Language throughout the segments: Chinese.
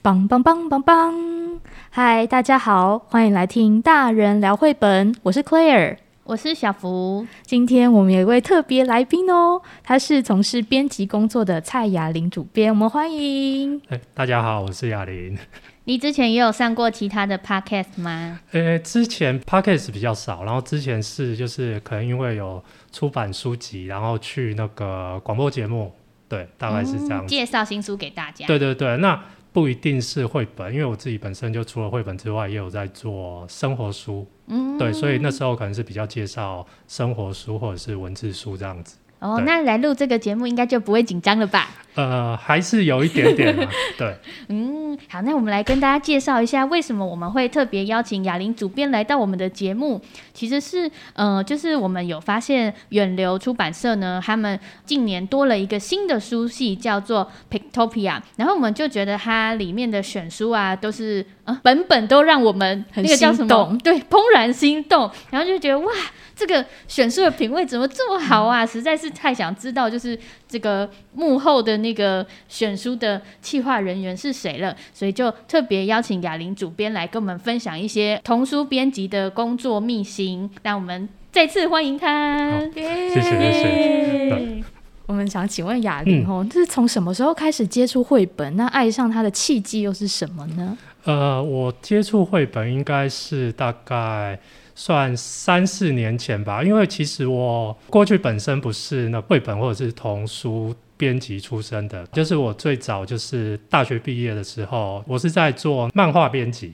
棒棒棒棒棒！嗨，大家好，欢迎来听大人聊绘本。我是 Claire，我是小福。今天我们有一位特别来宾哦，他是从事编辑工作的蔡雅玲主编，我们欢迎。哎，大家好，我是雅玲。你之前也有上过其他的 podcast 吗？呃，之前 podcast 比较少，然后之前是就是可能因为有出版书籍，然后去那个广播节目，对，大概是这样、嗯。介绍新书给大家。对对对，那。不一定是绘本，因为我自己本身就除了绘本之外，也有在做生活书，嗯，对，所以那时候可能是比较介绍生活书或者是文字书这样子。哦，那来录这个节目应该就不会紧张了吧？呃，还是有一点点嘛，对。嗯，好，那我们来跟大家介绍一下，为什么我们会特别邀请雅玲主编来到我们的节目。其实是，呃，就是我们有发现远流出版社呢，他们近年多了一个新的书系，叫做 Pictopia。然后我们就觉得它里面的选书啊，都是，呃，本本都让我们那个叫什么？对，怦然心动。然后就觉得哇，这个选书的品味怎么这么好啊？实在是太想知道，就是这个幕后的那个选书的企划人员是谁了。所以就特别邀请雅玲主编来跟我们分享一些童书编辑的工作秘辛。那我们再次欢迎他。谢谢谢谢。我们想请问雅玲哦，这、嗯、是从什么时候开始接触绘本？那爱上它的契机又是什么呢？呃，我接触绘本应该是大概算三四年前吧，因为其实我过去本身不是那绘本或者是童书编辑出身的，就是我最早就是大学毕业的时候，我是在做漫画编辑。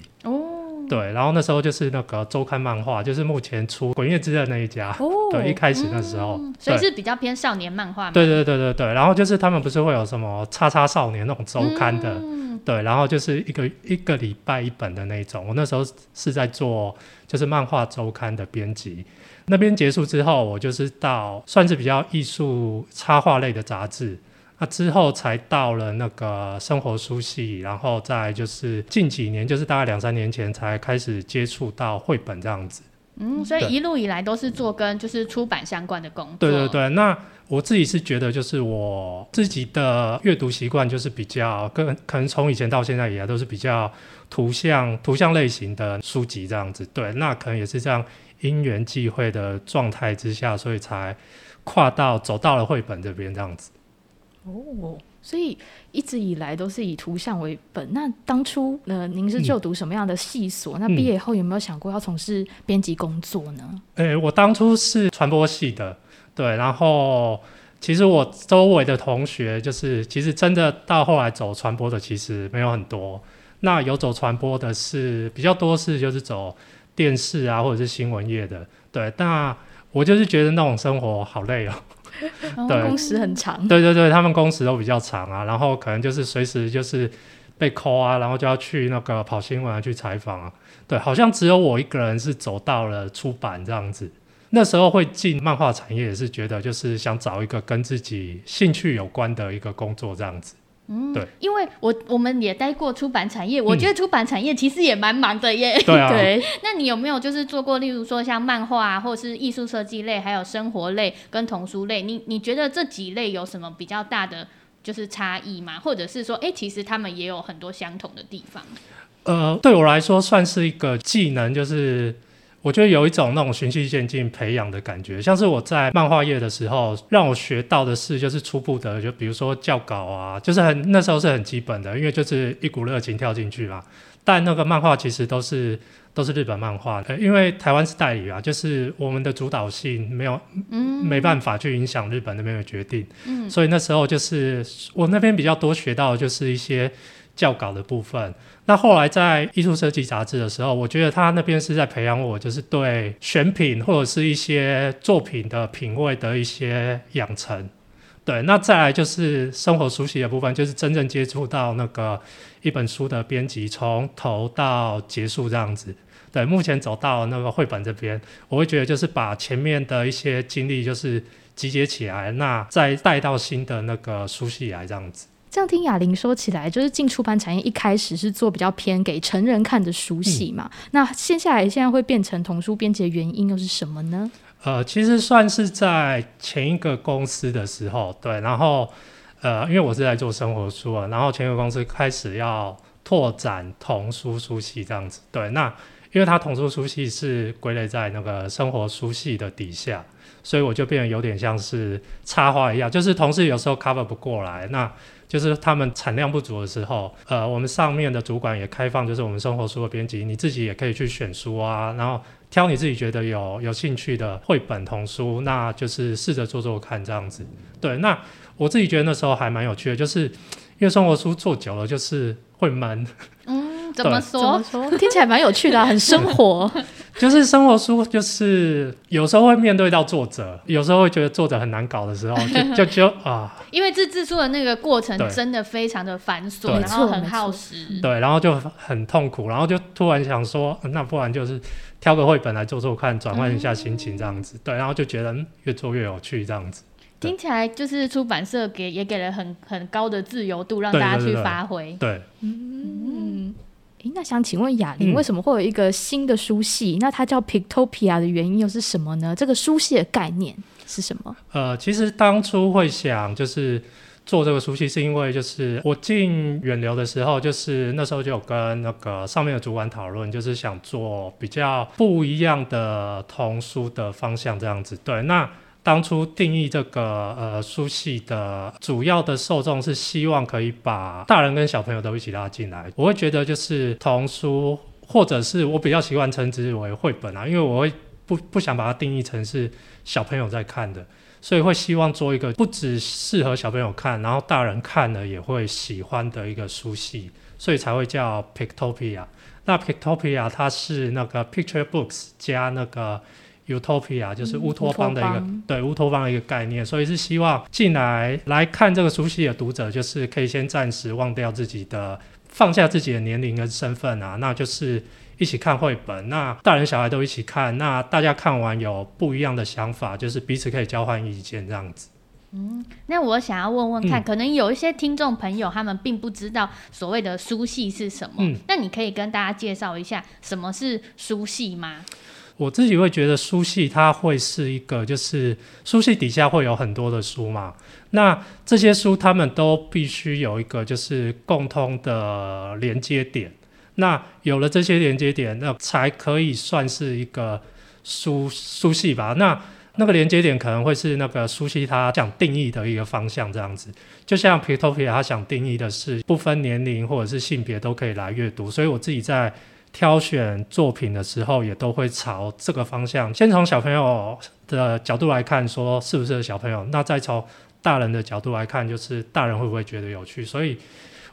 对，然后那时候就是那个周刊漫画，就是目前出《鬼灭之刃》那一家。哦。对，一开始那时候。嗯、所以是比较偏少年漫画。对对对对对，然后就是他们不是会有什么叉叉少年那种周刊的、嗯，对，然后就是一个一个礼拜一本的那种。我那时候是在做就是漫画周刊的编辑。那边结束之后，我就是到算是比较艺术插画类的杂志。那之后才到了那个生活书系，然后再就是近几年，就是大概两三年前才开始接触到绘本这样子。嗯，所以一路以来都是做跟就是出版相关的工作。对对对，那我自己是觉得，就是我自己的阅读习惯就是比较跟可能从以前到现在以来都是比较图像图像类型的书籍这样子。对，那可能也是这样因缘际会的状态之下，所以才跨到走到了绘本这边这样子。哦，所以一直以来都是以图像为本。那当初呃，您是就读什么样的系所？嗯、那毕业以后有没有想过要从事编辑工作呢？诶、欸，我当初是传播系的，对。然后其实我周围的同学，就是其实真的到后来走传播的，其实没有很多。那有走传播的是比较多，是就是走电视啊，或者是新闻业的。对，那我就是觉得那种生活好累哦。对，工时很长。对对对，他们工时都比较长啊，然后可能就是随时就是被 call 啊，然后就要去那个跑新闻啊，去采访啊。对，好像只有我一个人是走到了出版这样子。那时候会进漫画产业，也是觉得就是想找一个跟自己兴趣有关的一个工作这样子。嗯，对，因为我我们也待过出版产业，我觉得出版产业其实也蛮忙的耶。对啊。对，那你有没有就是做过，例如说像漫画啊，或者是艺术设计类，还有生活类跟童书类，你你觉得这几类有什么比较大的就是差异吗？或者是说，哎，其实他们也有很多相同的地方？呃，对我来说算是一个技能，就是。我觉得有一种那种循序渐进培养的感觉，像是我在漫画业的时候，让我学到的事就是初步的，就比如说校稿啊，就是很那时候是很基本的，因为就是一股热情跳进去嘛。但那个漫画其实都是都是日本漫画，因为台湾是代理啊，就是我们的主导性没有，嗯，没办法去影响日本那边的决定，嗯，所以那时候就是我那边比较多学到的就是一些。校稿的部分，那后来在艺术设计杂志的时候，我觉得他那边是在培养我，就是对选品或者是一些作品的品味的一些养成。对，那再来就是生活熟悉的部分，就是真正接触到那个一本书的编辑，从头到结束这样子。对，目前走到那个绘本这边，我会觉得就是把前面的一些经历就是集结起来，那再带到新的那个书系来这样子。这样听雅玲说起来，就是进出版产业一开始是做比较偏给成人看的书系嘛？嗯、那接下来现在会变成童书编辑的原因又是什么呢？呃，其实算是在前一个公司的时候，对，然后呃，因为我是在做生活书啊，然后前一个公司开始要拓展童书书系这样子。对，那因为它童书书系是归类在那个生活书系的底下，所以我就变得有点像是插画一样，就是同事有时候 cover 不过来，那就是他们产量不足的时候，呃，我们上面的主管也开放，就是我们生活书的编辑，你自己也可以去选书啊，然后挑你自己觉得有有兴趣的绘本童书，那就是试着做做看这样子。对，那我自己觉得那时候还蛮有趣的，就是因为生活书做久了就是会闷。嗯。怎么说？怎么说？听起来蛮有趣的、啊，很生活。就是生活书，就是有时候会面对到作者，有时候会觉得作者很难搞的时候，就 就就啊。因为这制书的那个过程真的非常的繁琐，然后很耗时。对，然后就很痛苦，然后就突然想说，那不然就是挑个绘本来做做看，转换一下心情这样子。嗯、对，然后就觉得越做越有趣这样子。听起来就是出版社给也给了很很高的自由度，让大家去发挥。对。嗯。那想请问雅玲，为什么会有一个新的书系？嗯、那它叫 Pictopia 的原因又是什么呢？这个书系的概念是什么？呃，其实当初会想就是做这个书系，是因为就是我进远流的时候，就是那时候就有跟那个上面的主管讨论，就是想做比较不一样的童书的方向这样子。对，那。当初定义这个呃书系的主要的受众是希望可以把大人跟小朋友都一起拉进来。我会觉得就是童书，或者是我比较习惯称之为绘本啊，因为我会不不想把它定义成是小朋友在看的，所以会希望做一个不只适合小朋友看，然后大人看了也会喜欢的一个书系，所以才会叫 Pictopia。那 Pictopia 它是那个 Picture Books 加那个。Utopia 就是乌托邦的一个、嗯、对乌托邦的一个概念，所以是希望进来来看这个书系的读者，就是可以先暂时忘掉自己的，放下自己的年龄跟身份啊，那就是一起看绘本，那大人小孩都一起看，那大家看完有不一样的想法，就是彼此可以交换意见这样子。嗯，那我想要问问看，嗯、可能有一些听众朋友他们并不知道所谓的书系是什么，嗯、那你可以跟大家介绍一下什么是书系吗？我自己会觉得书系它会是一个，就是书系底下会有很多的书嘛，那这些书他们都必须有一个就是共通的连接点，那有了这些连接点，那才可以算是一个书书系吧。那那个连接点可能会是那个书系它想定义的一个方向这样子，就像 Pitopia 它想定义的是不分年龄或者是性别都可以来阅读，所以我自己在。挑选作品的时候，也都会朝这个方向，先从小朋友的角度来看，说是不是小朋友，那再从大人的角度来看，就是大人会不会觉得有趣。所以，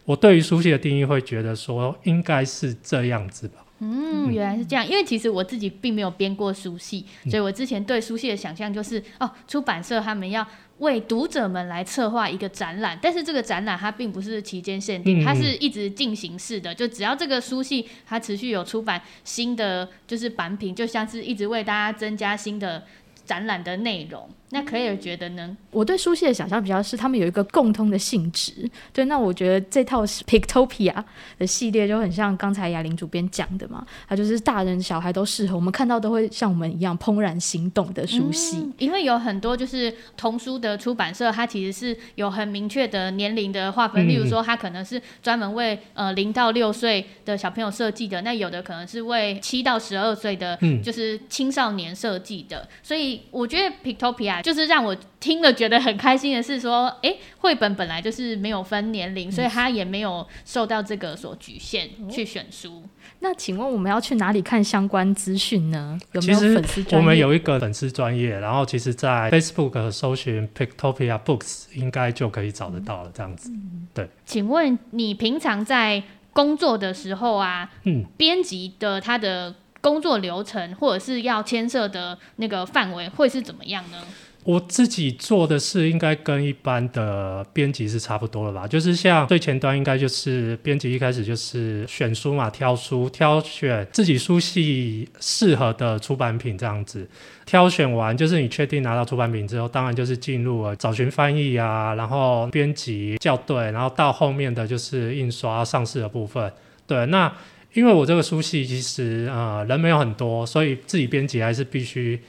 我对于书写的定义会觉得说，应该是这样子吧。嗯，原来是这样。因为其实我自己并没有编过书系，所以我之前对书系的想象就是，哦，出版社他们要为读者们来策划一个展览，但是这个展览它并不是期间限定，它是一直进行式的，就只要这个书系它持续有出版新的就是版品，就像是一直为大家增加新的展览的内容。那 Claire 觉得呢？我对书系的想象比较是，他们有一个共通的性质。对，那我觉得这套 Pictopia 的系列就很像刚才雅玲主编讲的嘛，它就是大人小孩都适合，我们看到都会像我们一样怦然心动的书系。嗯，因为有很多就是童书的出版社，它其实是有很明确的年龄的划分，例如说它可能是专门为呃零到六岁的小朋友设计的，那有的可能是为七到十二岁的，就是青少年设计的。所以我觉得 Pictopia。就是让我听了觉得很开心的是说，哎、欸，绘本本来就是没有分年龄，所以他也没有受到这个所局限去选书。嗯、那请问我们要去哪里看相关资讯呢？有没有粉丝？我们有一个粉丝专业，然后其实在 Facebook 搜寻 Pictopia Books 应该就可以找得到了。这样子，嗯、对。请问你平常在工作的时候啊，嗯，编辑的他的工作流程或者是要牵涉的那个范围会是怎么样呢？我自己做的事应该跟一般的编辑是差不多了吧？就是像最前端应该就是编辑一开始就是选书嘛，挑书，挑选自己书系适合的出版品这样子。挑选完就是你确定拿到出版品之后，当然就是进入了找寻翻译啊，然后编辑校对，然后到后面的就是印刷上市的部分。对，那因为我这个书系其实呃人没有很多，所以自己编辑还是必须。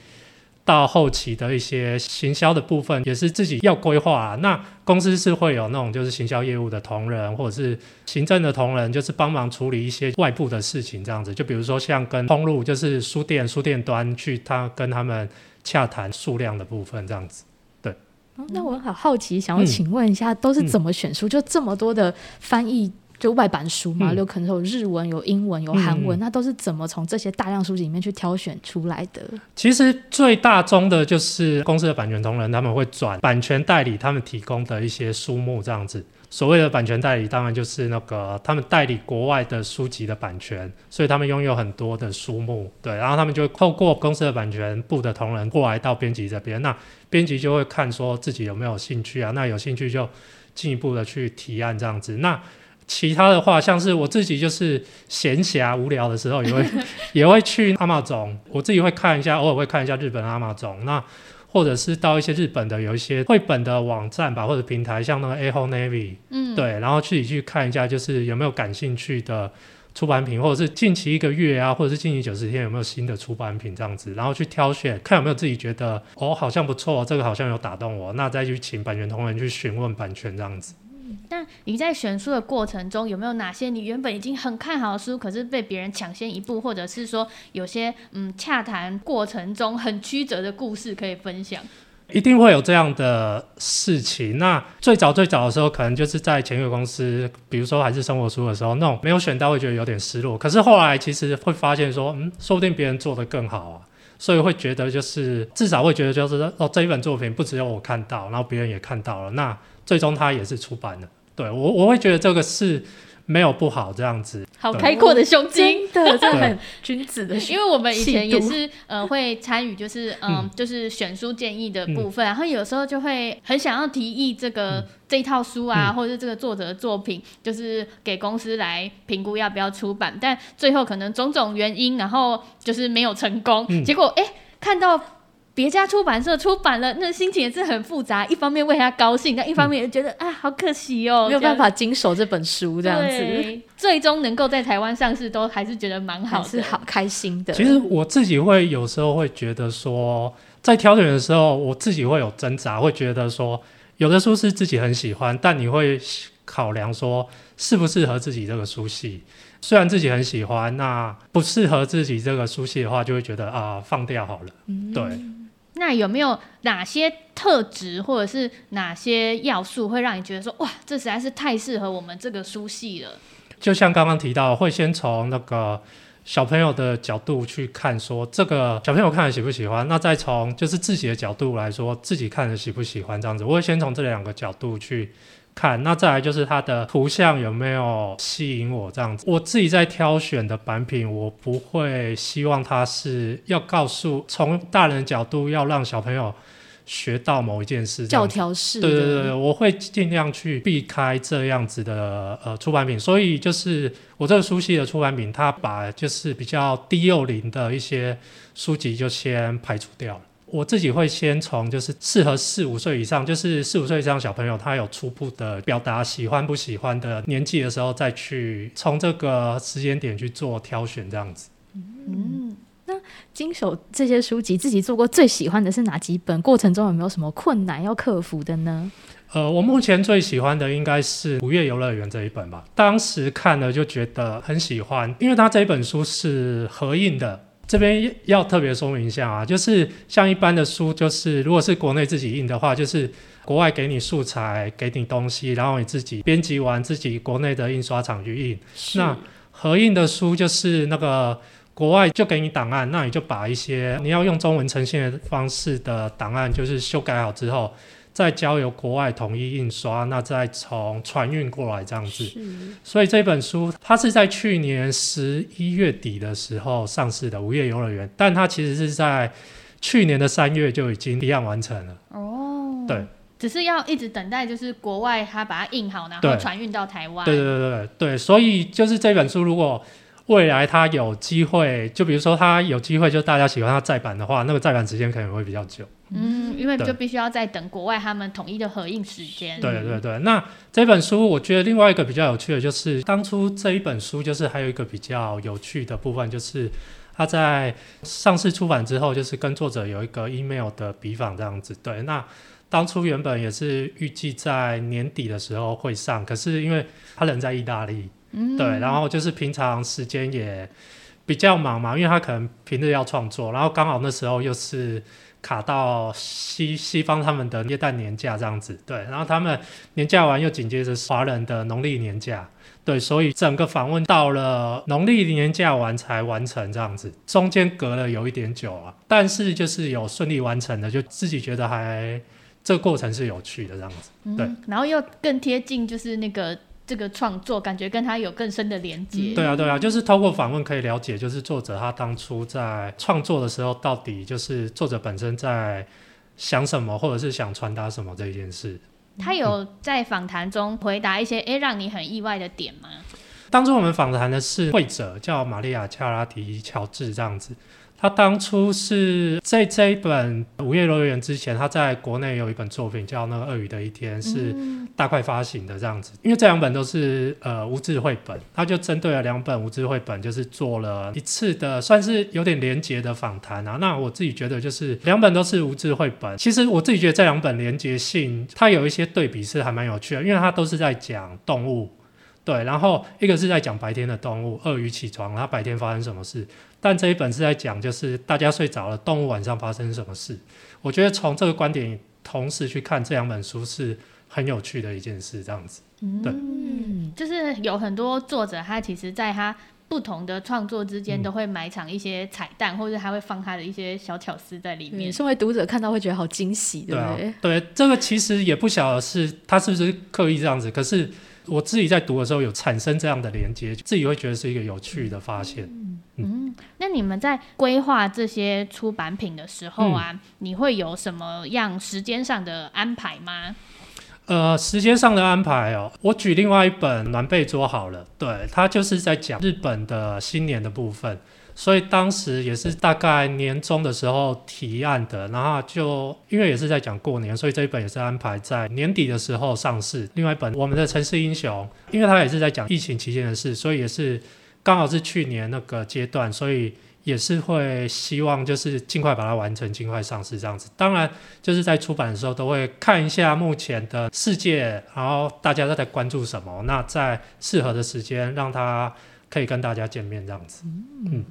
到后期的一些行销的部分，也是自己要规划啊。那公司是会有那种就是行销业务的同仁，或者是行政的同仁，就是帮忙处理一些外部的事情，这样子。就比如说像跟通路，就是书店、书店端去他跟他们洽谈数量的部分，这样子。对。那我好好奇，想要请问一下，都是怎么选书？就这么多的翻译。就外版书嘛，有可能有日文、有英文、有韩文，嗯，那都是怎么从这些大量书籍里面去挑选出来的？其实最大宗的就是公司的版权同仁，他们会转版权代理，他们提供的一些书目这样子。所谓的版权代理，当然就是那个他们代理国外的书籍的版权，所以他们拥有很多的书目，对，然后他们就会透过公司的版权部的同仁过来到编辑这边，那编辑就会看说自己有没有兴趣啊，那有兴趣就进一步的去提案这样子，那。其他的话，像是我自己就是闲暇无聊的时候，也会 也会去 Amazon，我自己会看一下，偶尔会看一下日本 Amazon，那或者是到一些日本的有一些绘本的网站吧，或者平台，像那个 AHO-Navy，嗯，对，然后自己去看一下，就是有没有感兴趣的出版品，或者是近期一个月啊，或者是近期九十天有没有新的出版品这样子，然后去挑选，看有没有自己觉得哦，好像不错，这个好像有打动我，那再去请版权同仁去询问版权这样子。那你在选书的过程中，有没有哪些你原本已经很看好的书，可是被别人抢先一步，或者是说有些嗯洽谈过程中很曲折的故事可以分享？一定会有这样的事情。那最早最早的时候，可能就是在前一个公司，比如说还是生活书的时候，那种没有选到会觉得有点失落。可是后来其实会发现说，嗯，说不定别人做得更好啊，所以会觉得就是至少会觉得就是哦，这一本作品不只有我看到，然后别人也看到了，那最终它也是出版了。对我，我会觉得这个是没有不好这样子。好开阔的胸襟，对，这很君子的。因为我们以前也是呃会参与，就是嗯、呃、就是选书建议的部分，嗯，然后有时候就会很想要提议这个、嗯、这一套书啊，嗯，或者是这个作者的作品，就是给公司来评估要不要出版，但最后可能种种原因，然后就是没有成功。嗯、结果哎，看到。别家出版社出版了，那心情也是很复杂。一方面为他高兴，但一方面也觉得、嗯、啊，好可惜哦，没有办法经手这本书这样子。最终能够在台湾上市，都还是觉得蛮好的，是好开心的。其实我自己会有时候会觉得说，在挑选的时候，我自己会有挣扎，会觉得说，有的书是自己很喜欢，但你会考量说，适不适合自己这个书系。虽然自己很喜欢，那不适合自己这个书系的话，就会觉得啊，放掉好了。嗯、对。那有没有哪些特质或者是哪些要素会让你觉得说哇，这实在是太适合我们这个书系了？就像刚刚提到，会先从那个小朋友的角度去看，说这个小朋友看了喜不喜欢？那再从就是自己的角度来说，自己看了喜不喜欢？这样子，我会先从这两个角度去。看，那再来就是它的图像有没有吸引我这样子。我自己在挑选的版品，我不会希望它是要告诉从大人的角度要让小朋友学到某一件事，教条式。对对对，我会尽量去避开这样子的呃出版品。所以就是我这个书系的出版品，它把就是比较低幼龄的一些书籍就先排除掉了。我自己会先从就是适合四五岁以上，就是四五岁以上小朋友，他有初步的表达喜欢不喜欢的年纪的时候，再去从这个时间点去做挑选，这样子。嗯，那经手这些书籍，自己做过最喜欢的是哪几本？过程中有没有什么困难要克服的呢？呃，我目前最喜欢的应该是《五月游乐园》这一本吧。当时看了就觉得很喜欢，因为它这一本书是合印的。这边要特别说明一下啊，就是像一般的书，就是如果是国内自己印的话，就是国外给你素材，给你东西，然后你自己编辑完，自己国内的印刷厂去印。那合印的书就是那个国外就给你档案，那你就把一些你要用中文呈现的方式的档案，就是修改好之后。再交由国外统一印刷，那再从船运过来这样子。所以这本书它是在去年十一月底的时候上市的《午夜游乐园》，但它其实是在去年的三月就已经提案完成了。哦，对，只是要一直等待，就是国外它把它印好，然后船运到台湾。对对对对对，所以就是这本书如果。未来它有机会，就比如说它有机会，就大家喜欢它再版的话，那个再版时间可能会比较久。嗯，因为就必须要在等国外他们统一的合印时间。对对对，那这本书我觉得另外一个比较有趣的就是，当初这一本书就是还有一个比较有趣的部分，就是他在上市出版之后，就是跟作者有一个 email 的笔访这样子。对，那当初原本也是预计在年底的时候会上，可是因为他人在意大利，嗯，对，然后就是平常时间也比较忙嘛，因为他可能平日要创作，然后刚好那时候又是卡到西西方他们的耶诞年假这样子，对，然后他们年假完又紧接着华人的农历年假。对，所以整个访问到了农历年假完才完成这样子，中间隔了有一点久啊，但是就是有顺利完成的，就自己觉得还这个过程是有趣的这样子。对，然后又更贴近就是那个这个创作，感觉跟他有更深的连接。嗯、对啊，对啊，就是透过访问可以了解，就是作者他当初在创作的时候，到底就是作者本身在想什么，或者是想传达什么这一件事。他有在访谈中回答一些诶、欸、让你很意外的点吗？当初我们访谈的是会者，叫玛利亚·恰拉提乔治这样子。他当初是在这一本《午夜游乐园》之前，他在国内有一本作品叫《那个鳄鱼的一天》，是大快发行的这样子。因为这两本都是呃无字绘本，他就针对了两本无字绘本，就是做了一次的算是有点连结的访谈啊。那我自己觉得就是两本都是无字绘本，其实我自己觉得这两本连结性，它有一些对比是还蛮有趣的，因为它都是在讲动物。对，然后一个是在讲白天的动物，鳄鱼起床，它白天发生什么事。但这一本是在讲，就是大家睡着了，动物晚上发生什么事。我觉得从这个观点同时去看这两本书是很有趣的一件事，这样子。对，嗯，就是有很多作者，他其实在他不同的创作之间都会埋藏一些彩蛋，嗯、或者他会放他的一些小巧思在里面。身为读者看到会觉得好惊喜，对不对？对，对，这个其实也不晓得是他是不是刻意这样子，可是。我自己在读的时候有产生这样的连接，自己会觉得是一个有趣的发现。嗯，嗯，那你们在规划这些出版品的时候啊，嗯、你会有什么样时间上的安排吗？呃，时间上的安排哦，我举另外一本《暖被桌》好了，对，它就是在讲日本的新年的部分。所以当时也是大概年中的时候提案的，然后就因为也是在讲过年，所以这一本也是安排在年底的时候上市。另外一本《我们的城市英雄》，因为它也是在讲疫情期间的事，所以也是刚好是去年那个阶段，所以也是会希望就是尽快把它完成，尽快上市这样子。当然就是在出版的时候都会看一下目前的世界，然后大家都在关注什么，那在适合的时间让它可以跟大家见面这样子，嗯。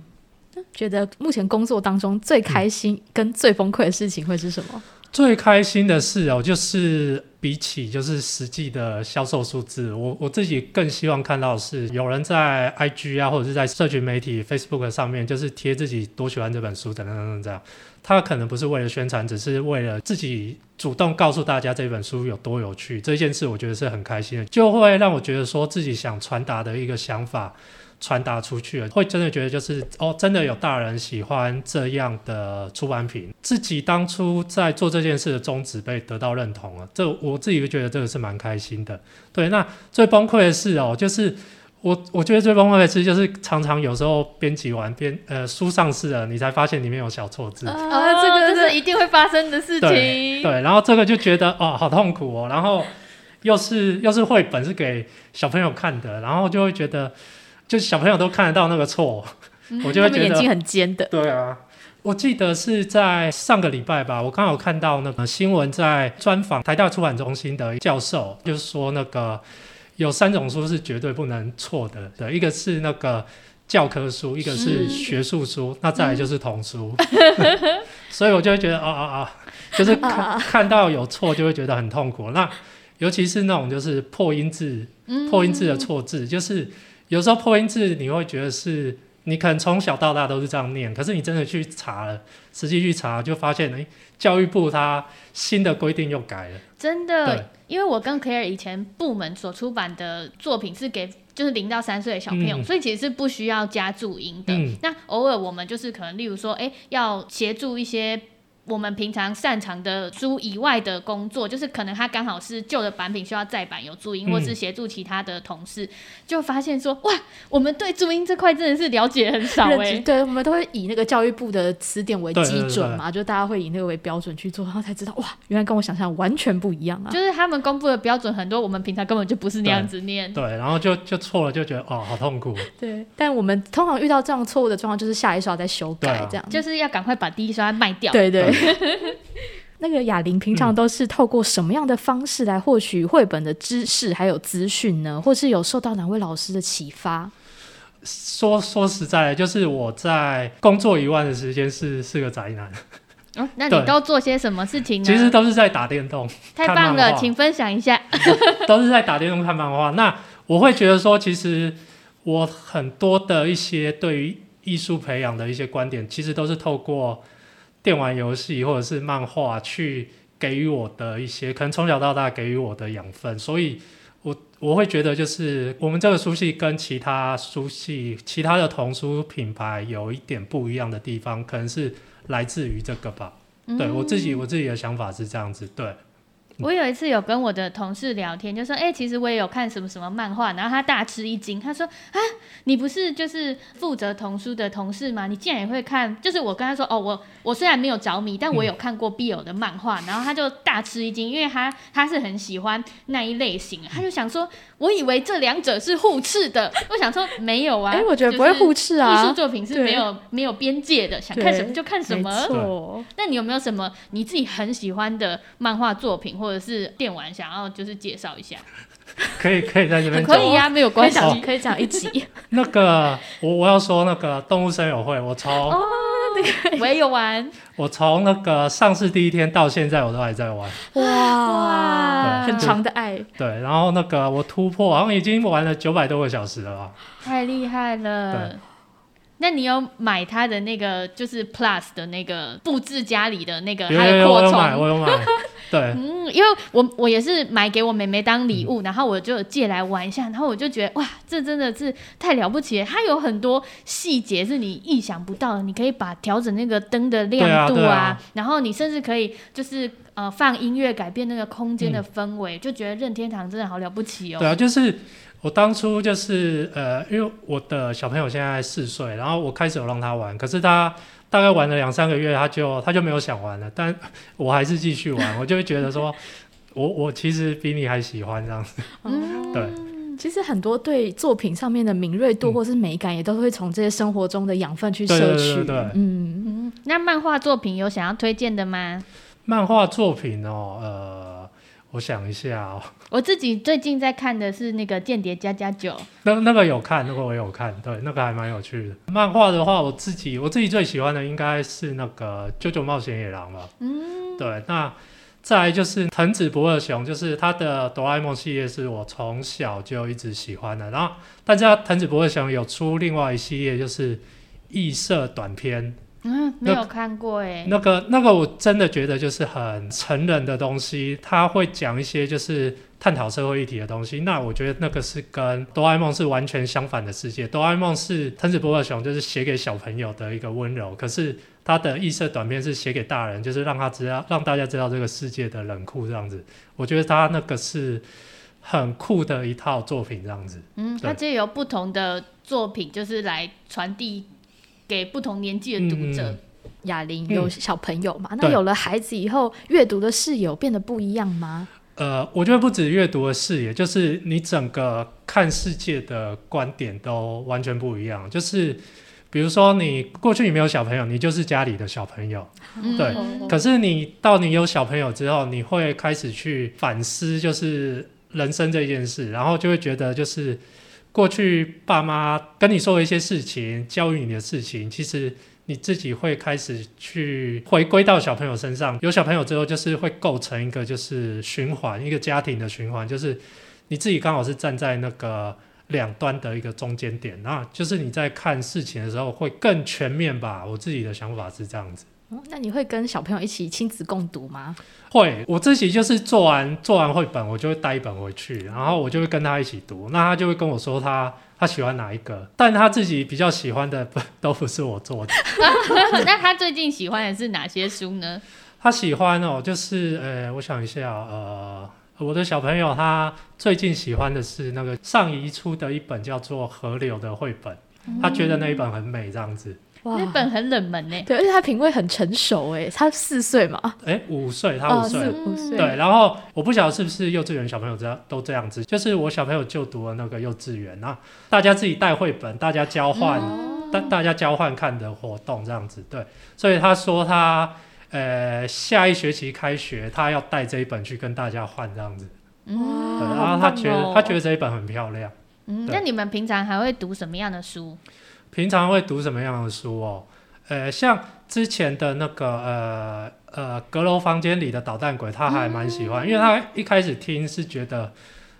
觉得目前工作当中最开心跟最崩溃的事情会是什么？最开心的事哦，就是比起就是实际的销售数字，我我自己更希望看到是有人在 IG 啊，或者是在社群媒体 Facebook 上面，就是贴自己多喜欢这本书等等等等这样。他可能不是为了宣传，只是为了自己主动告诉大家这本书有多有趣。这件事我觉得是很开心的，就会让我觉得说自己想传达的一个想法。传达出去了，会真的觉得就是哦，真的有大人喜欢这样的出版品，自己当初在做这件事的宗旨被得到认同了，这我自己就觉得这个是蛮开心的。对，那最崩溃的是哦，就是我我觉得最崩溃的是，就是常常有时候编辑完编呃书上市了，你才发现里面有小错字，啊，这个这是一定会发生的事情。对，对，然后这个就觉得哦，好痛苦哦，然后又是又是绘本是给小朋友看的，然后就会觉得。就是小朋友都看得到那个错，嗯、我就会觉得眼睛很尖的。对啊，我记得是在上个礼拜吧，我刚好看到那个新闻，在专访台大出版中心的教授，就是说那个有三种书是绝对不能错的，对，一个是那个教科书，一个是学术书，那再来就是童书。嗯、所以我就会觉得啊啊啊，就是看看到有错就会觉得很痛苦。那尤其是那种就是破音字、破音字的错字，就是。有时候破音字你会觉得是你可能从小到大都是这样念，可是你真的去查了，实际去查就发现，哎，教育部它新的规定又改了。真的，因为我跟 Claire 以前部门所出版的作品是给就是零到三岁的小朋友，嗯、所以其实是不需要加注音的。嗯、那偶尔我们就是可能例如说，哎，要协助一些。我们平常擅长的书以外的工作，就是可能他刚好是旧的版品需要再版有注音，嗯、或是协助其他的同事，就发现说哇，我们对注音这块真的是了解很少哎、欸。对，我们都会以那个教育部的词典为基准嘛，就大家会以那个为标准去做，然后才知道哇，原来跟我想象完全不一样啊。就是他们公布的标准很多，我们平常根本就不是那样子念。对，对，然后就就错了，就觉得哦，好痛苦。对，但我们通常遇到这样错误的状况，就是下一刷再修改，啊、这样就是要赶快把第一刷卖掉。对对。那个哑铃平常都是透过什么样的方式来获取绘本的知识还有资讯呢？或是有受到哪位老师的启发？说说实在的，就是我在工作以外的时间是是个宅男。哦，那你都做些什么事情呢？其实都是在打电动。太棒了，请分享一下。都是在打电动看漫画。那我会觉得说，其实我很多的一些对于艺术培养的一些观点，其实都是透过。电玩游戏或者是漫画，去给予我的一些可能从小到大给予我的养分，所以我我会觉得就是我们这个书系跟其他书系、其他的童书品牌有一点不一样的地方，可能是来自于这个吧。对我自己，我自己的想法是这样子，对。我有一次有跟我的同事聊天，就说：“哎、欸，其实我也有看什么什么漫画。”然后他大吃一惊，他说：“啊，你不是就是负责童书的同事吗？你竟然也会看？”就是我跟他说：“哦，我我虽然没有着迷，但我有看过 BL 的漫画。嗯”然后他就大吃一惊，因为他他是很喜欢那一类型，他就想说：“我以为这两者是互斥的。”我想说没有啊，哎、欸，我觉得不会互斥啊，艺术作品是没有没有边界的，想看什么就看什么。错，那你有没有什么你自己很喜欢的漫画作品？或者是电玩，想要就是介绍一下，可以可以在这边可以呀、啊，没有关系，可以讲一集。那个我我要说那个动物森友会，我从哦那个我也有玩，我从那个上市第一天到现在我都还在玩，哇哇，很长的爱。对，然后那个我突破，好像已经玩了九百多个小时了吧，太厉害了。那你有买他的那个就是 Plus 的那个布置家里的那个还有扩充？我有买，我有买。对，嗯，因为我我也是买给我妹妹当礼物，嗯，然后我就借来玩一下，然后我就觉得哇，这真的是太了不起了！它有很多细节是你意想不到的，你可以把调整那个灯的亮度啊，啊啊然后你甚至可以就是呃放音乐改变那个空间的氛围，嗯，就觉得任天堂真的好了不起哦。对啊，就是。我当初就是呃，因为我的小朋友现在四岁，然后我开始有让他玩，可是他大概玩了两三个月，他就他就没有想玩了，但我还是继续玩，我就会觉得说，我我其实比你还喜欢这样子。嗯，对。其实很多对作品上面的敏锐度或是美感，也都会从这些生活中的养分去摄取。对对对对。嗯嗯。那漫画作品有想要推荐的吗？漫画作品哦，呃。我想一下哦，我自己最近在看的是那个《间谍家家酒》，那那个有看，那个我有看，对，那个还蛮有趣的。漫画的话，我自己我自己最喜欢的应该是那个《九九冒险野狼》吧。嗯，对。那再来就是藤子不二雄，就是他的哆啦 A 梦系列是我从小就一直喜欢的。然后，但是他藤子不二雄有出另外一系列，就是异色短篇。嗯，没有看过哎。那个那个，我真的觉得就是很成人的东西，他会讲一些就是探讨社会议题的东西。那我觉得那个是跟哆啦 A 梦是完全相反的世界。哆啦 A 梦是藤子不二雄，就是写给小朋友的一个温柔，可是他的异色短片是写给大人，就是让他知道，让大家知道这个世界的冷酷这样子。我觉得他那个是很酷的一套作品这样子。嗯，他借由不同的作品，就是来传递。给不同年纪的读者，雅、嗯、琳有小朋友嘛？嗯、那有了孩子以后，阅读的视野变得不一样吗？呃，我觉得不止阅读的视野，就是你整个看世界的观点都完全不一样。就是比如说，你过去你没有小朋友，你就是家里的小朋友，嗯、对。可是你到你有小朋友之后，你会开始去反思，就是人生这件事，然后就会觉得就是。过去爸妈跟你说的一些事情，教育你的事情，其实你自己会开始去回归到小朋友身上。有小朋友之后，就是会构成一个就是循环，一个家庭的循环，就是你自己刚好是站在那个两端的一个中间点，那就是你在看事情的时候会更全面吧。我自己的想法是这样子。哦，那你会跟小朋友一起亲子共读吗？会，我自己就是做完做完绘本，我就会带一本回去，然后我就会跟他一起读。那他就会跟我说他他喜欢哪一个，但他自己比较喜欢的不都不是我做的。那他最近喜欢的是哪些书呢？他喜欢哦，就是呃，我想一下，呃，我的小朋友他最近喜欢的是那个上一出的一本叫做《河流》的绘本，他觉得那一本很美，这样子。哇，那本很冷门呢。对，而且他品味很成熟哎，他四岁嘛，哎，五岁，他五岁，哦、五岁。对，然后我不晓得是不是幼稚园小朋友这样都这样子，就是我小朋友就读了那个幼稚园，那大家自己带绘本，大家交换，大、嗯、大家交换看的活动这样子，对，所以他说他呃下一学期开学，他要带这一本去跟大家换这样子，嗯，对，然后他觉得、哦、他觉得这一本很漂亮，嗯，那你们平常还会读什么样的书？平常会读什么样的书哦？呃，像之前的那个呃呃阁楼房间里的捣蛋鬼，他还蛮喜欢，嗯，因为他一开始听是觉得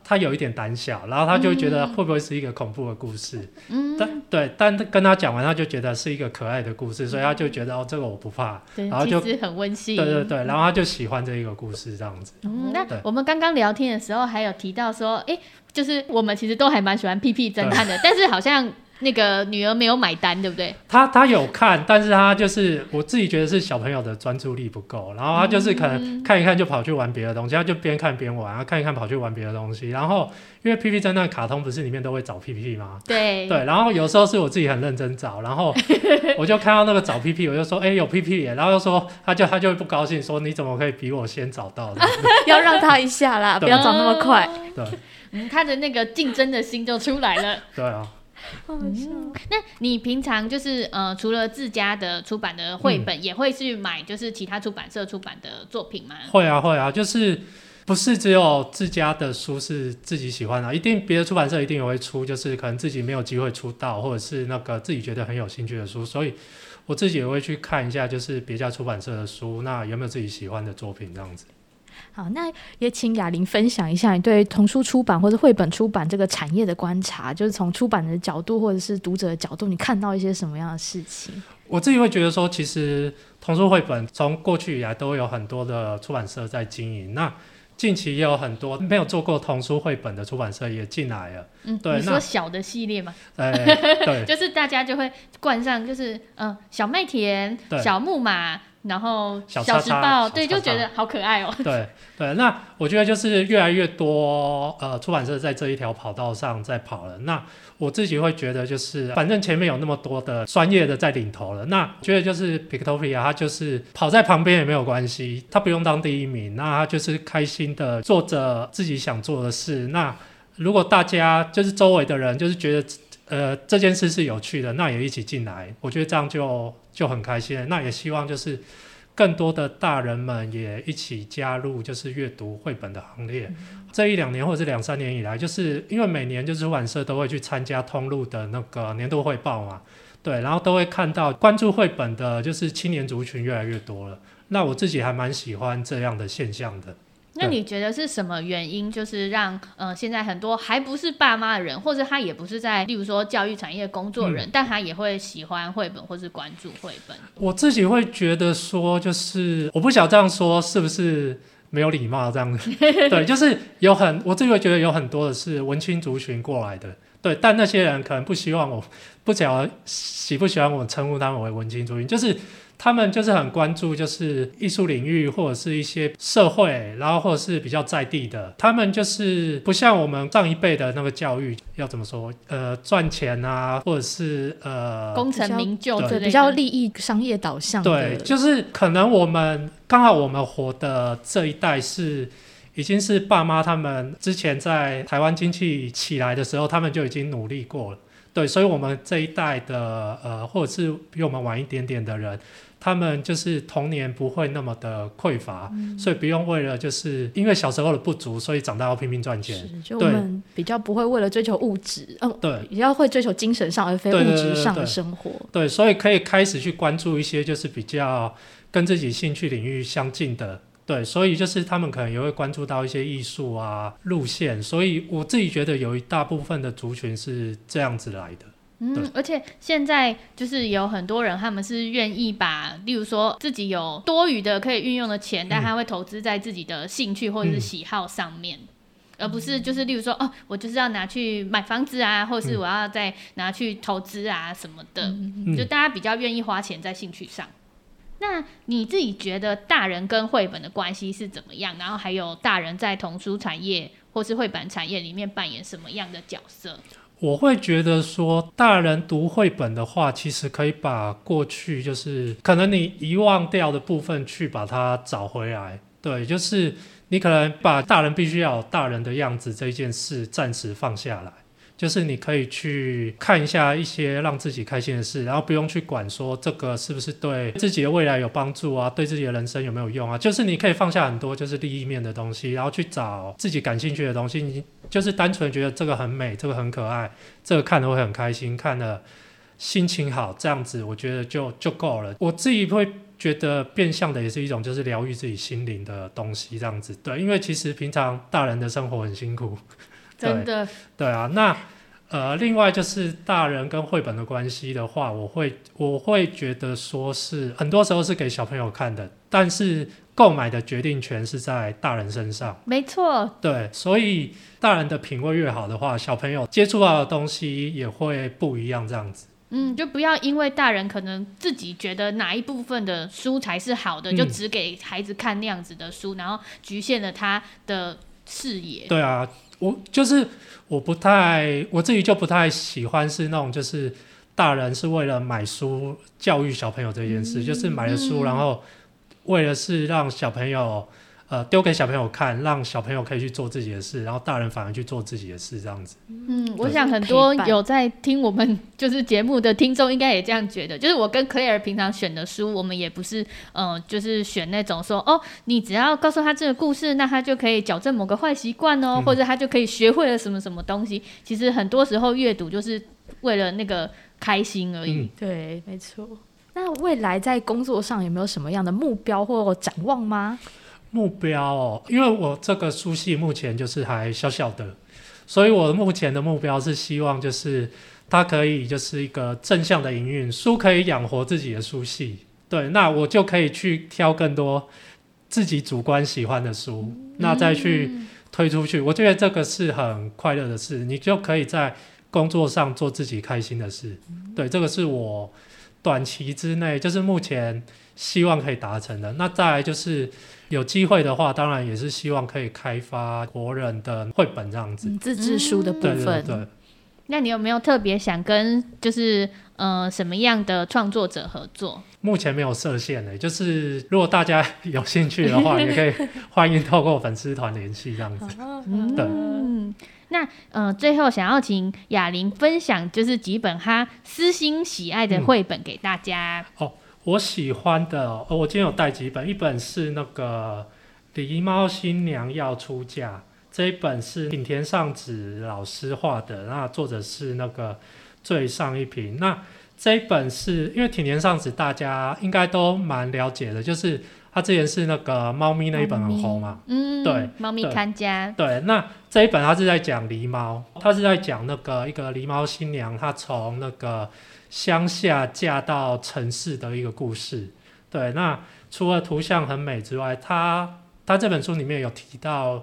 他有一点胆小，然后他就觉得会不会是一个恐怖的故事？嗯，但对，但跟他讲完，他就觉得是一个可爱的故事，所以他就觉得哦，这个我不怕，然后就很温馨，对对对，然后他就喜欢这一个故事这样子。嗯，那我们刚刚聊天的时候还有提到说，哎，就是我们其实都还蛮喜欢屁屁侦探的，但是好像。那个女儿没有买单，对不对？她她有看，但是她就是我自己觉得是小朋友的专注力不够，然后她就是可能看一看就跑去玩别的东西，她就边看边玩，然后看一看跑去玩别的东西。然后因为屁屁侦探卡通不是里面都会找屁屁吗？对 对，然后有时候是我自己很认真找，然后 我就看到那个找屁屁，我就说哎、欸、有屁屁耶，然后就说他就他就会不高兴，说你怎么可以比我先找到的？要让他一下啦，不要找那么快。对，嗯，他的那个竞争的心就出来了。对啊。嗯，那你平常就是呃，除了自家的出版的绘本，嗯，也会去买就是其他出版社出版的作品吗？会啊，会啊，就是不是只有自家的书是自己喜欢的，一定别的出版社一定也会出，就是可能自己没有机会出道，或者是那个自己觉得很有兴趣的书，所以我自己也会去看一下，就是别家出版社的书，那有没有自己喜欢的作品这样子。好，那也请雅玲分享一下你对童书出版或者绘本出版这个产业的观察，就是从出版的角度或者是读者的角度，你看到一些什么样的事情？我自己会觉得说，其实童书绘本从过去以来都有很多的出版社在经营，那近期也有很多没有做过童书绘本的出版社也进来了。嗯，对，你说小的系列嘛？哎，对，就是大家就会冠上，就是嗯、呃，小麦田、小木马。然后小时报，对，就觉得好可爱哦。对对，那我觉得就是越来越多呃出版社在这一条跑道上在跑了。那我自己会觉得就是，反正前面有那么多的专业的在领头了，那觉得就是 Pictopia 它就是跑在旁边也没有关系，它不用当第一名，那它就是开心的做着自己想做的事。那如果大家就是周围的人就是觉得呃这件事是有趣的，那也一起进来，我觉得这样就。就很开心，那也希望就是更多的大人们也一起加入，就是阅读绘本的行列。嗯、这一两年或者是两三年以来，就是因为每年就是出版社都会去参加通路的那个年度汇报嘛，对，然后都会看到关注绘本的，就是青年族群越来越多了。那我自己还蛮喜欢这样的现象的。那你觉得是什么原因，就是让呃现在很多还不是爸妈的人，或者他也不是在，例如说教育产业工作人，嗯，但他也会喜欢绘本或是关注绘本？我自己会觉得说，就是我不晓得这样说是不是没有礼貌这样子。对，就是有很我自己会觉得有很多的是文青族群过来的，对，但那些人可能不希望我，不晓得喜不喜欢我称呼他们为文青族群，就是。他们就是很关注，就是艺术领域或者是一些社会，然后或者是比较在地的。他们就是不像我们上一辈的那个教育，要怎么说？呃，赚钱啊，或者是呃，功成名就，对，比较利益商业导向。对，就是可能我们刚好我们活的这一代是已经是爸妈他们之前在台湾经济起来的时候，他们就已经努力过了。对，所以我们这一代的呃，或者是比我们晚一点点的人。他们就是童年不会那么的匮乏，嗯，所以不用为了就是因为小时候的不足，所以长大要拼命赚钱。就我们比较不会为了追求物质，嗯，对，比较会追求精神上而非物质上的生活。对，对，对，对，对，所以可以开始去关注一些就是比较跟自己兴趣领域相近的。对，所以就是他们可能也会关注到一些艺术啊路线。所以我自己觉得有一大部分的族群是这样子来的。嗯，而且现在就是有很多人，他们是愿意把，例如说自己有多余的可以运用的钱，嗯、但他会投资在自己的兴趣或者是喜好上面，嗯、而不是就是例如说，哦，我就是要拿去买房子啊，或是我要再拿去投资啊什么的，嗯、就大家比较愿意花钱在兴趣上。那你自己觉得大人跟绘本的关系是怎么样？然后还有大人在童书产业或是绘本产业里面扮演什么样的角色？我会觉得说，大人读绘本的话，其实可以把过去就是可能你遗忘掉的部分去把它找回来。对，就是你可能把大人必须要有大人的样子这件事暂时放下来。就是你可以去看一下一些让自己开心的事，然后不用去管说这个是不是对自己的未来有帮助啊，对自己的人生有没有用啊。就是你可以放下很多就是利益面的东西，然后去找自己感兴趣的东西。你就是单纯觉得这个很美，这个很可爱，这个看了会很开心，看了心情好，这样子我觉得就就够了。我自己会觉得变相的也是一种就是疗愈自己心灵的东西，这样子。对，因为其实平常大人的生活很辛苦。真的，对啊，那呃，另外就是大人跟绘本的关系的话，我会我会觉得说是很多时候是给小朋友看的，但是购买的决定权是在大人身上。没错，对，所以大人的品味越好的话，小朋友接触到的东西也会不一样，这样子。嗯，就不要因为大人可能自己觉得哪一部分的书才是好的，嗯、就只给孩子看那样子的书，然后局限了他的视野。对啊。我就是我不太我自己就不太喜欢是那种就是大人是为了买书教育小朋友这件事，嗯、就是买了书，然后为了是让小朋友。呃，丢给小朋友看，让小朋友可以去做自己的事，然后大人反而去做自己的事，这样子。嗯，我想很多有在听我们就是节目的听众应该也这样觉得。就是我跟 Claire 平常选的书，我们也不是，呃，就是选那种说，哦，你只要告诉他这个故事，那他就可以矫正某个坏习惯哦，嗯、或者他就可以学会了什么什么东西。其实很多时候阅读就是为了那个开心而已。嗯、对，没错。那未来在工作上有没有什么样的目标或展望吗？目标哦，因为我这个书系目前就是还小小的，所以我目前的目标是希望就是它可以就是一个正向的营运，书可以养活自己的书系，对，那我就可以去挑更多自己主观喜欢的书，那再去推出去，我觉得这个是很快乐的事，你就可以在工作上做自己开心的事，对，这个是我短期之内就是目前希望可以达成的，那再来就是。有机会的话，当然也是希望可以开发国人的绘本这样子，嗯、自制书的部分。对对对。那你有没有特别想跟就是呃什么样的创作者合作？目前没有设限的，就是如果大家有兴趣的话，也可以欢迎透过粉丝团联系这样子。对。嗯，那呃最后想要请雅玲分享，就是几本她私心喜爱的绘本给大家。嗯、哦。我喜欢的，哦，我今天有带几本，一本是那个《狸猫新娘要出嫁》，这一本是町田尚子老师画的，那作者是那个最上一平。那这一本是因为挺田尚子大家应该都蛮了解的，就是他之前是那个猫咪那一本很红嘛，嗯，对，猫咪看家，对，那这一本他是在讲狸猫，他是在讲那个一个狸猫新娘，她从那个。乡下嫁到城市的一个故事，对。那除了图像很美之外，他他这本书里面有提到，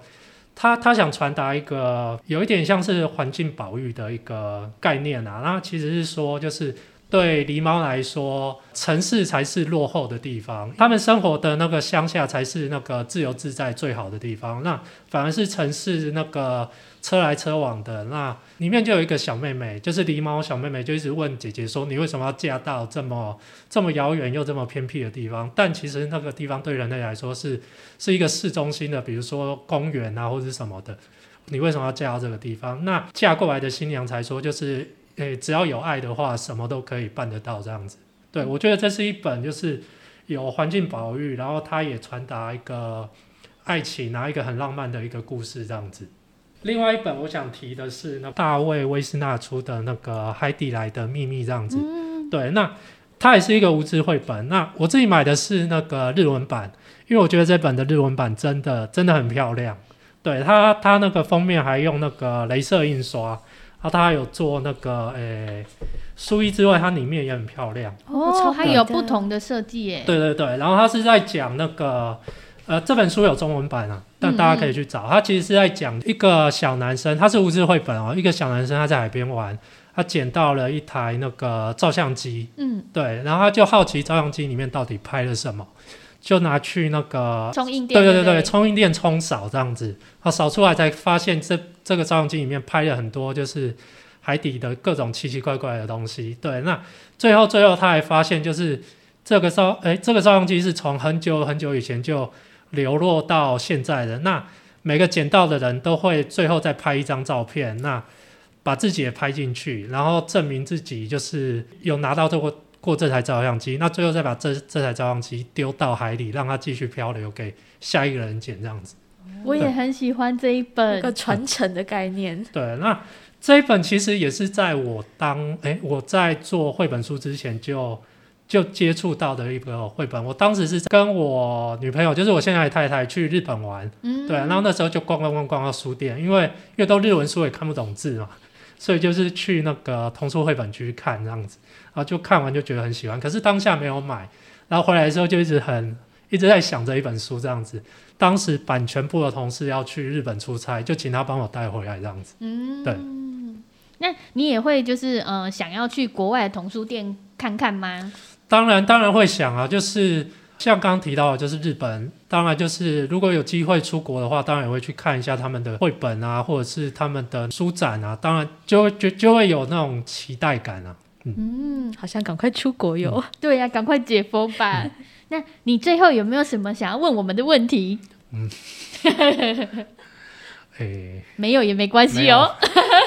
他他想传达一个有一点像是环境保育的一个概念啊。那其实是说，就是对狸猫来说，城市才是落后的地方，他们生活的那个乡下才是那个自由自在最好的地方。那反而是城市那个。车来车往的，那里面就有一个小妹妹，就是狸猫小妹妹，就一直问姐姐说：“你为什么要嫁到这么这么遥远又这么偏僻的地方？”但其实那个地方对人类来说是是一个市中心的，比如说公园啊或者什么的。你为什么要嫁到这个地方？那嫁过来的新娘才说，就是诶、欸，只要有爱的话，什么都可以办得到这样子。对，我觉得这是一本就是有环境保育，然后它也传达一个爱情，拿一个很浪漫的一个故事这样子。另外一本我想提的是那大卫威斯纳出的那个《海底来的秘密》这样子，嗯、对，那它也是一个无字绘本。那我自己买的是那个日文版，因为我觉得这本的日文版真的真的很漂亮。对，它它那个封面还用那个镭射印刷，然后他还有做那个诶书衣之外，它里面也很漂亮哦，它有不同的设计耶。对对对，然后他是在讲那个呃这本书有中文版啊，但大家可以去找。他、嗯嗯、其实是在讲一个小男生，他是无字绘本哦，一个小男生他在海边玩，他捡到了一台那个照相机，嗯，对，然后他就好奇照相机里面到底拍了什么。就拿去那个冲印店，对对对对，冲印店冲扫这样子，啊，扫出来才发现这这个照相机里面拍了很多就是海底的各种奇奇怪怪的东西。对，那最后最后他还发现就是这个照，哎，这个照相机是从很久很久以前就流落到现在的。那每个捡到的人都会最后再拍一张照片，那把自己也拍进去，然后证明自己就是有拿到这个。过这台照相机，那最后再把这这台照相机丢到海里，让它继续漂流，给下一个人捡这样子。我也很喜欢这一本，一个传承的概念。对，那这一本其实也是在我当哎、欸、我在做绘本书之前就就接触到的一个绘本。我当时是跟我女朋友，就是我现在的太太去日本玩，嗯，对，然后那时候就逛逛逛逛到书店，因为因为都日文书也看不懂字嘛，所以就是去那个童书绘本区看这样子。就看完就觉得很喜欢，可是当下没有买，然后回来的时候就一直很一直在想着一本书这样子。当时版权部的同事要去日本出差，就请他帮我带回来这样子。嗯，对。那你也会就是呃想要去国外的童书店看看吗？当然当然会想啊，就是像刚刚提到的，就是日本，当然就是如果有机会出国的话，当然也会去看一下他们的绘本啊，或者是他们的书展啊，当然就会就就会有那种期待感啊。嗯，好像赶快出国哟、嗯。对呀、啊，赶快解封吧。嗯、那你最后有没有什么想要问我们的问题？嗯，欸、没有也没关系哦。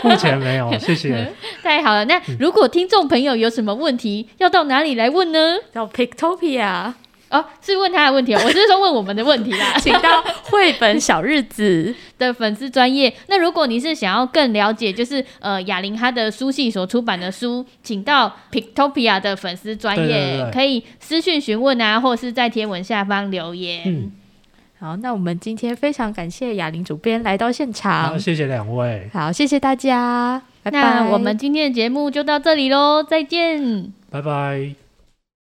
目前没有，谢谢。太好了，那如果听众朋友有什么问题，要到哪里来问呢？到 Pictopia。哦，是问他的问题哦，我是说问我们的问题啦，请到绘本小日子 的粉丝专业。那如果你是想要更了解，就是呃雅玲她的书系所出版的书，请到 Pictopia 的粉丝专业，可以私讯询问啊，或者是在贴文下方留言。嗯，好，那我们今天非常感谢雅玲主编来到现场，好，谢谢两位，好，谢谢大家，拜拜。那我们今天的节目就到这里喽，再见，拜拜。